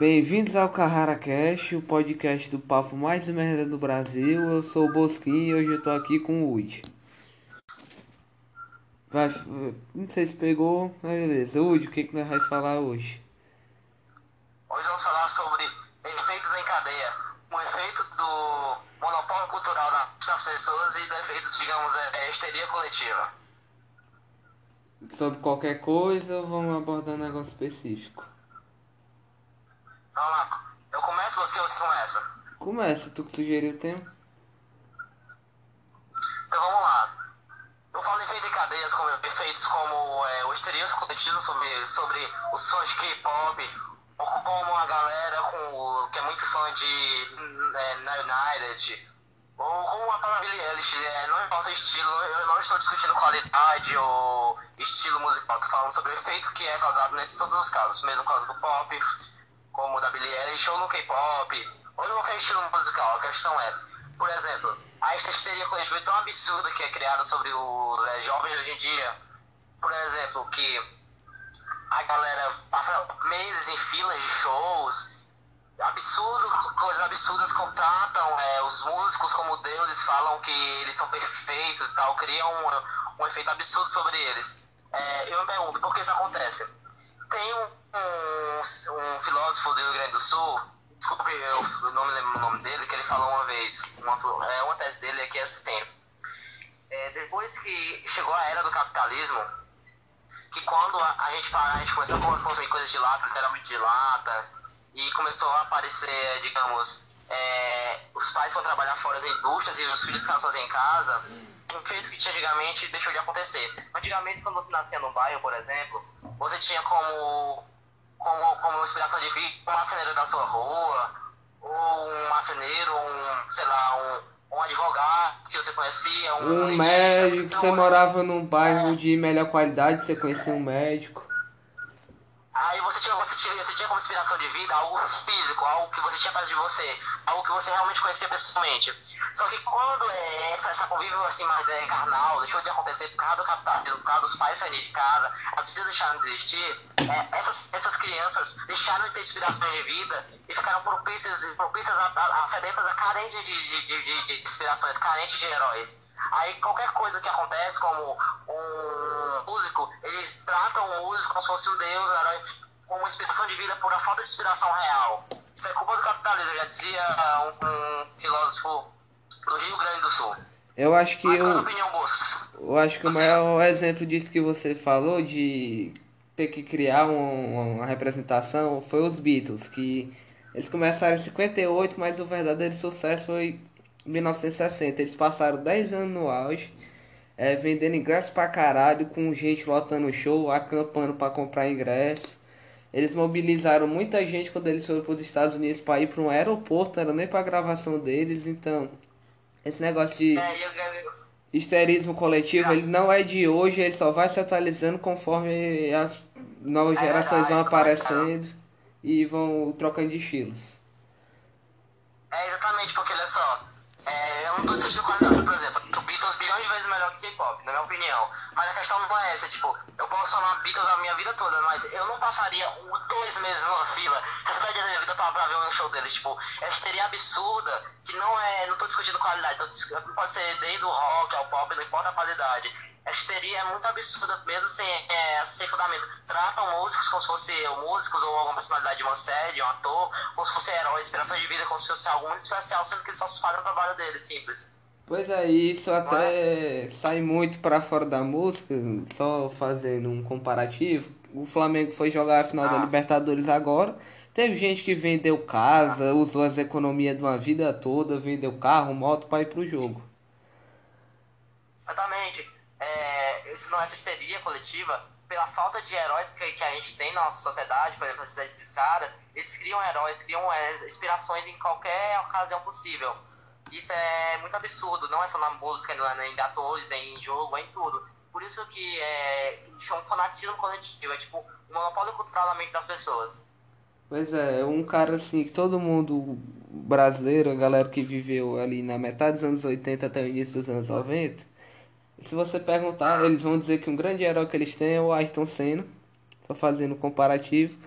Bem-vindos ao Carrara Cast, o podcast do papo mais merda do Brasil. Eu sou o Bosquinho e hoje eu tô aqui com o Wood. Vai, não sei se pegou, mas beleza. Wood, o que, que nós vamos falar hoje? Hoje vamos falar sobre efeitos em cadeia. Um efeito do monopólio cultural das pessoas e efeitos, digamos, é, é histeria coletiva. Sobre qualquer coisa vamos abordar um negócio específico? Vamos lá. Eu começo, você ou você começa? Começa, tu que sugeriu o tema. Então vamos lá. Eu falo efeito em cadeias, como efeitos como é, o estereótipo coletivo sobre, sobre os sons de K-pop, ou como a galera com, que é muito fã de é, United, ou como a palavra Billie Eilish, é, não importa o estilo, eu não estou discutindo qualidade ou estilo musical, estou falando sobre o efeito que é causado nesses todos os casos, mesmo caso do pop, Billie Eilish, ou no K-pop, ou em qualquer estilo musical. A questão é, por exemplo, a coletiva é tão absurda que é criada sobre os é, jovens hoje em dia, por exemplo, que a galera passa meses em filas de shows, absurdo, coisas absurdas contratam é, os músicos como deuses, falam que eles são perfeitos e tal, criam um, um efeito absurdo sobre eles. É, eu me pergunto, por que isso acontece? Tem um, um, um filósofo do Rio Grande do Sul, desculpe, eu não me lembro o nome dele, que ele falou uma vez, uma, é, uma tese dele é que é assim, é, depois que chegou a era do capitalismo, que quando a, a gente, a gente começou a consumir coisas de lata, literalmente de lata, e começou a aparecer, digamos, é, os pais foram trabalhar fora das indústrias e os filhos ficaram sozinhos em casa, um feito que tinha antigamente deixou de acontecer. Antigamente, quando você nascia num bairro, por exemplo, você tinha como, como, como inspiração de vida um marceneiro da sua rua, ou um marceneiro, um, sei lá, um, um advogado que você conhecia, um, um médico, então, você morava num bairro é, de melhor qualidade, você conhecia um médico. Aí você tinha, você, tinha, você tinha como inspiração de vida algo físico, algo que você tinha perto de você, algo que você realmente conhecia pessoalmente. Só que quando é, essa, essa convívio assim mais é, carnal deixou de acontecer por causa do capitalismo, por causa dos pais saírem de casa, as vidas deixaram de existir, é, essas, essas crianças deixaram de ter inspirações de vida e ficaram propícias, propícias a, a, a sedentas, a carentes de, de, de, de inspirações, carentes de heróis. Aí qualquer coisa que acontece, como um músico, eles tratam o músico como se fosse um deus, um herói, como uma inspiração de vida por a falta de inspiração real. Isso é culpa do capitalismo, já dizia um, um filósofo do Rio Grande do Sul. Eu acho que Mas eu, opinião, eu acho que o maior exemplo disso que você falou de ter que criar um, uma representação foi os Beatles, que eles começaram em 58, mas o verdadeiro sucesso foi 1960. Eles passaram 10 anos no auge, é, vendendo ingressos pra caralho, com gente lotando o show, acampando para comprar ingressos. Eles mobilizaram muita gente quando eles foram para os Estados Unidos para ir para um aeroporto, não era nem para gravação deles, então esse negócio de histerismo coletivo, ele não é de hoje, ele só vai se atualizando conforme as novas É gerações vão aparecendo e vão trocando de estilos. É exatamente, porque olha só, é, eu não tô discutindo qualidade, por exemplo, K-pop, na minha opinião. Mas a questão não é essa, tipo, eu posso amar Beatles a minha vida toda, mas eu não passaria dois meses numa fila, essa da minha vida pra, pra ver um show deles, tipo, essa teria absurda, que não é, não tô discutindo qualidade, tô pode ser desde o rock ao pop, não importa a qualidade. Essa histeria é muito absurda, mesmo sem, é, sem fundamento. Tratam músicos como se fossem músicos ou alguma personalidade de uma série, um ator, como se fosse herói, inspiração de vida, como se fosse muito especial, sendo que eles só fazem o trabalho deles, simples. Pois é, isso até sai muito para fora da música, só fazendo um comparativo. O Flamengo foi jogar a final da Ah. Libertadores agora. Teve gente que vendeu casa, usou as economias de uma vida toda, vendeu carro, moto para ir pro jogo. Exatamente. É, isso não é histeria coletiva. Pela falta de heróis que, que a gente tem na nossa sociedade, por exemplo, esses caras, eles criam heróis, criam é, inspirações em qualquer ocasião possível. Isso é muito absurdo, não é só na música, é em atores, é em jogo, é em tudo. Por isso que é, chama um fanatismo coletivo, é tipo um monopólio cultural na mente das pessoas. Pois é, um cara assim que todo mundo brasileiro, a galera que viveu ali na metade dos anos 80 até o início dos anos 90, se você perguntar, eles vão dizer que um grande herói que eles têm é o Ayrton Senna, só fazendo comparativo,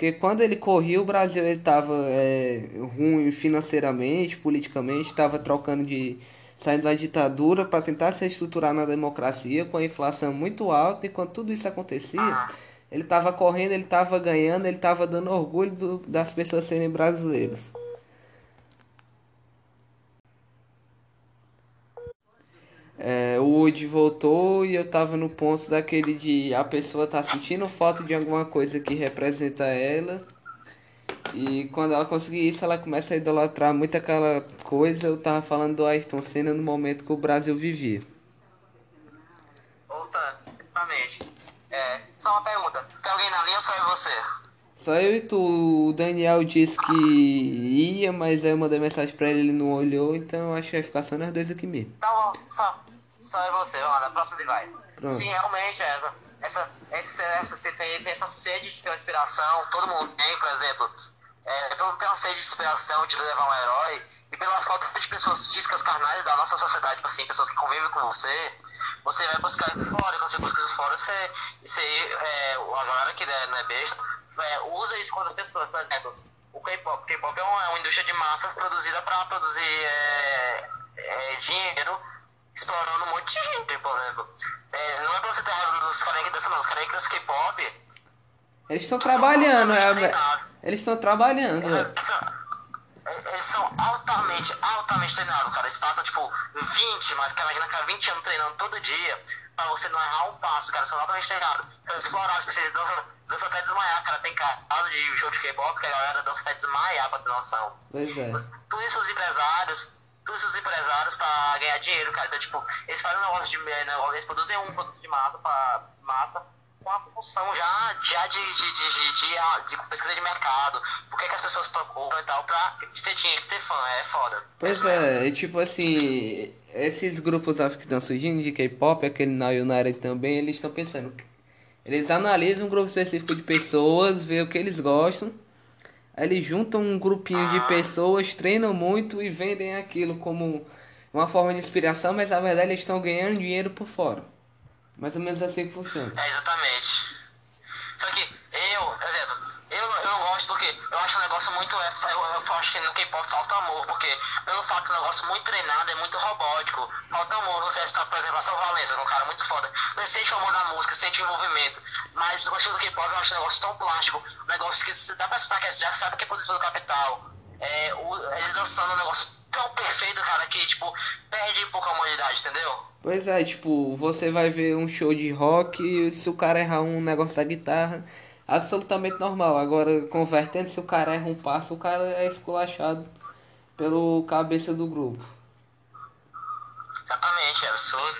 Porque quando ele corria, o Brasil ele tava é, ruim financeiramente, politicamente, estava trocando de. saindo da ditadura para tentar se estruturar na democracia, com a inflação muito alta, e quando tudo isso acontecia, ele estava correndo, ele estava ganhando, ele estava dando orgulho do, das pessoas serem brasileiras. É, o Woody voltou e eu tava no ponto daquele de a pessoa tá sentindo falta de alguma coisa que representa ela. E quando ela conseguir isso, ela começa a idolatrar muito aquela coisa. Eu tava falando do Ayrton Senna no momento que o Brasil vivia. Outra, exatamente. É, só uma pergunta. Tem alguém na linha ou só é você? Só eu e tu. O Daniel disse que ia, mas aí eu mandei mensagem pra ele, ele não olhou, então eu acho que vai ficar só nós dois aqui mesmo. Tá bom, só, só é você, ó, na próxima ele vai. Pronto. Sim, realmente, essa, essa, essa, essa tem, tem, essa sede de ter uma inspiração, todo mundo tem, por exemplo. É, todo mundo tem uma sede de inspiração de levar um herói, e pela falta de pessoas físicas carnais da nossa sociedade, tipo assim, pessoas que convivem com você, você vai buscar isso fora, quando você busca isso fora, você, você é, a galera que não é besta, é, usa isso contra as pessoas, por exemplo, o K-pop. K-pop é uma, é uma indústria de massa produzida para produzir é, é, dinheiro, explorando um monte de gente, por exemplo. É, não é pra você ter raiva dos que dançam, não. Os dançam K-pop. Eles estão trabalhando, é, eles estão trabalhando. Eles são- Eles são altamente, altamente treinados, cara. Eles passam, tipo, 20, mas, cara, imagina, cara, 20 anos treinando todo dia pra você não errar um passo, cara. São altamente treinados. São explorados, vocês dançam, dançam até desmaiar, cara. Tem caso de show de K-pop que a galera dança até desmaiar, pra ter noção. Pois é. Tudo isso os empresários, todos os empresários pra ganhar dinheiro, cara. Então, tipo, eles fazem um negócio de. né, Eles produzem um produto de massa pra massa com a função já, já de, de, de, de, pesquisa de mercado. Por que, as pessoas procuram e tal pra ter dinheiro, ter fã, é foda. Pois é, e tipo assim, esses grupos que estão surgindo de K-pop, aquele Now United também, eles estão pensando. Eles analisam um grupo específico de pessoas, vê o que eles gostam, eles juntam um grupinho de pessoas, treinam muito e vendem aquilo como uma forma de inspiração, mas na verdade eles estão ganhando dinheiro por fora. Mais ou menos assim que funciona. É, exatamente. Só que eu, por exemplo, eu, não- eu não gosto porque eu acho um negócio muito. é, Eu, eu acho que no K-pop falta amor, porque pelo fato de um negócio muito treinado, é muito robótico. Falta amor. Você está, por exemplo, a São Valença, é um cara muito foda. Você sente o amor da música, sente o envolvimento. Mas no estilo do K-pop eu acho um negócio tão plástico, um negócio que você dá pra citar que é- já sabe que é produzido pelo capital. É, o- eles dançando um negócio tão perfeito, cara, que tipo, perde um pouco a humanidade, entendeu? Pois é, tipo, você vai ver um show de rock e se o cara errar um negócio da guitarra, absolutamente normal. Agora, convertendo, se o cara erra um passo, o cara é esculachado pelo cabeça do grupo. Exatamente, é absurdo.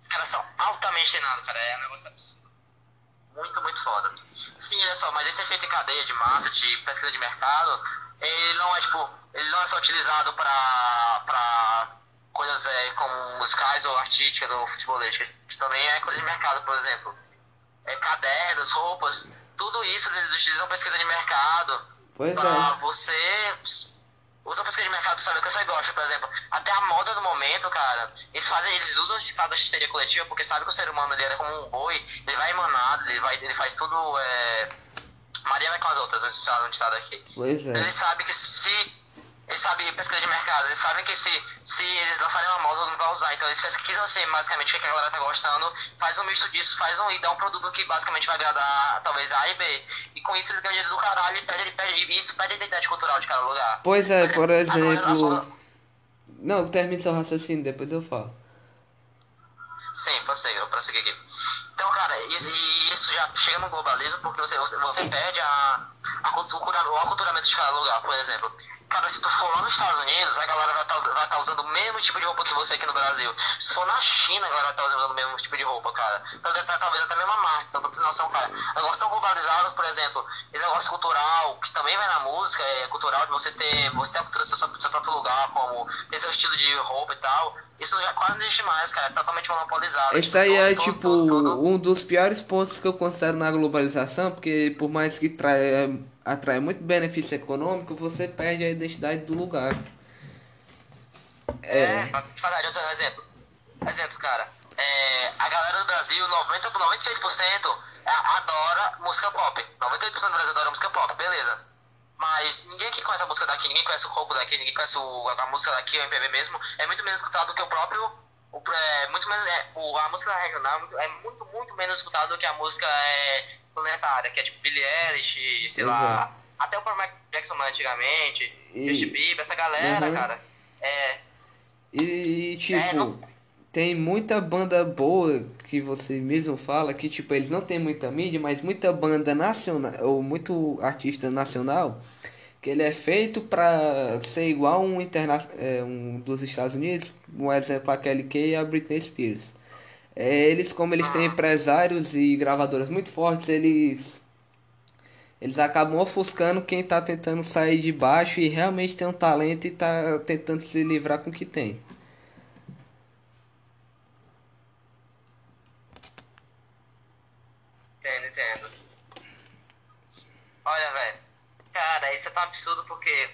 Os caras são altamente treinados, cara. É um negócio absurdo. Muito, muito foda. Sim, olha só, mas esse efeito em cadeia de massa, de pesquisa de mercado, ele não é tipo. Ele não é só utilizado pra, pra coisas é, como musicais ou artísticas ou futebolísticas. Também é coisa de mercado, por exemplo. É, cadernos, roupas, tudo isso eles utilizam pesquisa de mercado Pois pra é. você usa pesquisa de mercado pra saber o que você gosta, por exemplo. Até a moda do momento, cara, eles fazem, eles usam esse caso da histeria coletiva porque sabe que o ser humano ele é como um boi, ele vai emanado, ele vai, ele faz tudo. É... Maria vai com as outras, antes de estar daqui. Pois é. Eles sabem que se. Eles sabem pesquisa de mercado, eles sabem que se, se eles lançarem uma moda, mundo vai usar. Então eles pesquisam assim, basicamente, o que a galera tá gostando, faz um misto disso, faz um e dá um produto que basicamente vai agradar talvez A e B. E com isso eles ganham dinheiro do caralho e, perde, perde, isso perde a identidade cultural de cada lugar. Pois é, por As- as- exemplo. Não, termine seu raciocínio, depois eu falo. Sim, ser, eu prosseguir aqui. Então, cara, isso, e isso já chega no globalismo porque você, você, você perde a, a cultura, o aculturamento de cada lugar, por exemplo. Cara, se tu for lá nos Estados Unidos, a galera vai estar tá usando o mesmo tipo de roupa que você aqui no Brasil. Se for na China, a galera vai estar usando o mesmo tipo de roupa, cara. Então, tá, talvez até a mesma marca, então, ter noção, cara. Negócio tão globalizado, por exemplo, esse negócio cultural, que também vai na música, é cultural de você ter, você ter a cultura do seu, do seu próprio lugar, como ter seu estilo de roupa e tal. Isso já quase não existe mais, cara. É totalmente monopolizado. Esse Tipo, aí é todo- tipo todo- todo- um dos piores pontos que eu considero na globalização, porque por mais que traia, atrai muito benefício econômico, você perde a identidade do lugar. É, te falar outro exemplo. Exemplo, cara. É, a galera do Brasil, 90 por 96%, adora música pop. 98% do Brasil adora música pop, beleza. Mas ninguém que conhece a música daqui, ninguém conhece o roubo daqui, ninguém conhece o, a música daqui, o MPB mesmo, é muito menos escutado do que o próprio. O, é, muito menos, é, o, a música regional é muito, muito menos escutada do que a música é, planetária, que é tipo Billie Eilish, sei lá. Uhum. Até o Michael Jackson antigamente, E- Justin Bieber, essa galera, Uhum. cara. É, E, tipo, É, não- tem muita banda boa que você mesmo fala que, tipo, eles não têm muita mídia, mas muita banda nacional, ou muito artista nacional, que ele é feito pra ser igual um, interna é, um dos Estados Unidos, um exemplo, a Kelly Kay e a Britney Spears. É, eles, como eles têm empresários e gravadoras muito fortes, eles eles acabam ofuscando quem tá tentando sair de baixo e realmente tem um talento e tá tentando se livrar com o que tem. Entendo, entendo. Olha, velho. Cara, isso é tão absurdo porque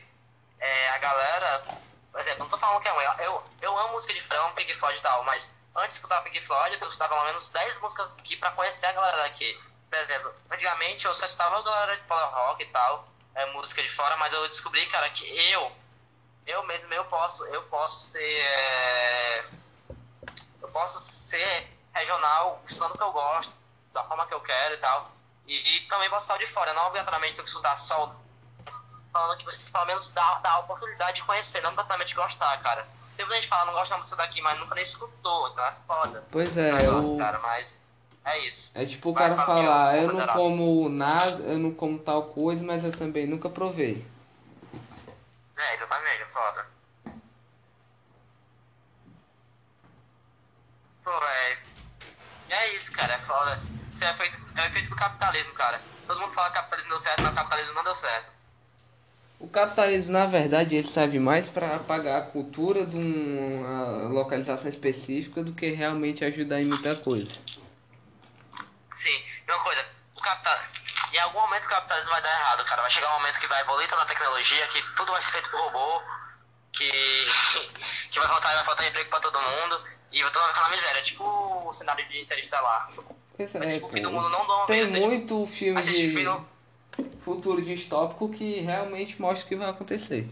é, a galera. Por exemplo, não tô falando que é ruim. Eu, eu amo música de frão, Pink Floyd e tal, mas antes de escutar Pink Floyd, eu escutava pelo menos 10 músicas aqui pra conhecer a galera daqui. Por exemplo, antigamente eu só escutava a galera de power rock e tal, é, música de fora, mas eu descobri, cara, que eu, eu mesmo, eu posso, eu posso ser. é, eu posso ser regional, estudando o que eu gosto, da forma que eu quero e tal. E, e também posso estar de fora, não obrigatoriamente tenho que estudar só. Falando que você pelo menos dá a oportunidade de conhecer, não obrigatoriamente gostar, cara. Tem muita gente que fala, não gosta da música daqui, mas nunca nem escutou, então é foda. Pois Eu é, gosto, eu, cara, mas é isso. é tipo o Vai, cara falar, eu não considerar. como nada, eu não como tal coisa, mas eu também nunca provei. É, exatamente, é foda. Pô. E é isso, cara, é foda. Isso é feito, é efeito do capitalismo, cara. Todo mundo fala que o capitalismo deu certo, mas capitalismo não deu certo. O capitalismo, na verdade, ele serve mais para apagar a cultura de uma localização específica do que realmente ajudar em muita coisa. Sim, e uma coisa, o capital... Em algum momento o capitalismo vai dar errado, cara. Vai chegar um momento que vai evoluir toda a tecnologia, que tudo vai ser feito por robô, que, que vai faltar, vai faltar emprego pra todo mundo, e todo mundo vai ficar na miséria. Tipo o cenário de Interestelar. Pois Mas é, tipo, o fim do mundo não dá uma Tem vez, muito filme de filme, futuro distópico que realmente mostra o que vai acontecer.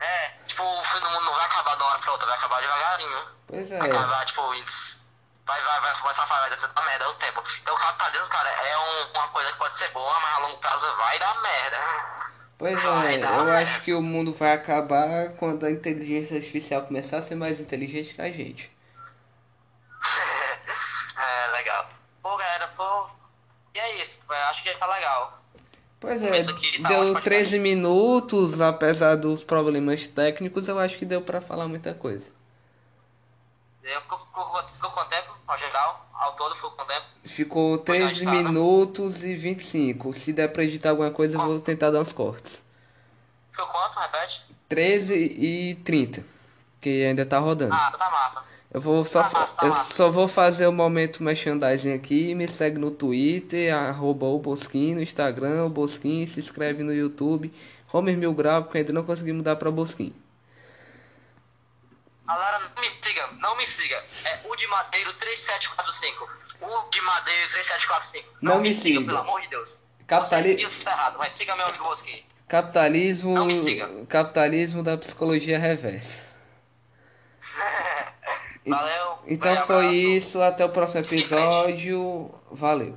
É, tipo, o fim do mundo não vai acabar de uma hora pra outra, vai acabar devagarinho. Pois Vai é, acabar, tipo, isso. Vai, vai, vai começar a falar, vai dar merda o tempo. Então o capitalismo, cara, é um- uma coisa que pode ser boa, mas a longo prazo vai dar merda. pois Vai é, eu merda. acho que o mundo vai acabar quando a inteligência artificial começar a ser mais inteligente que a gente. é, legal. Pô, galera, pô. E é isso, eu acho que tá legal. Pois é, tá deu ótimo, 13 minutos, apesar dos problemas técnicos, eu acho que deu pra falar muita coisa. Eu ficou, ficou, ficou quanto tempo, ao geral? Ao todo ficou quanto tempo? Ficou 13 editar, né? minutos e 25. Se der pra editar alguma coisa, eu vou tentar dar uns cortes. Ficou quanto? Repete? 13 e 30, que ainda tá rodando. Ah, tá massa. Eu vou só, Tá massa, tá eu massa. só vou fazer o momento merchandising aqui. Me segue no Twitter, arroba o Bosquim, no Instagram, o Bosquim, se inscreve no YouTube. Homer Mil Grau, porque ainda não consegui mudar pra Bosquim. Galera, não me siga, não me siga. É o de Madeiro 3745. O de Madeiro 3745. Não me siga. pelo amor de Deus. Capitali- Você seguiu, você tá errado, mas siga meu amigo Bosquim. Capitalismo, Não me siga. capitalismo da psicologia reversa. Valeu. Então foi abraço. isso, até o próximo episódio. Valeu.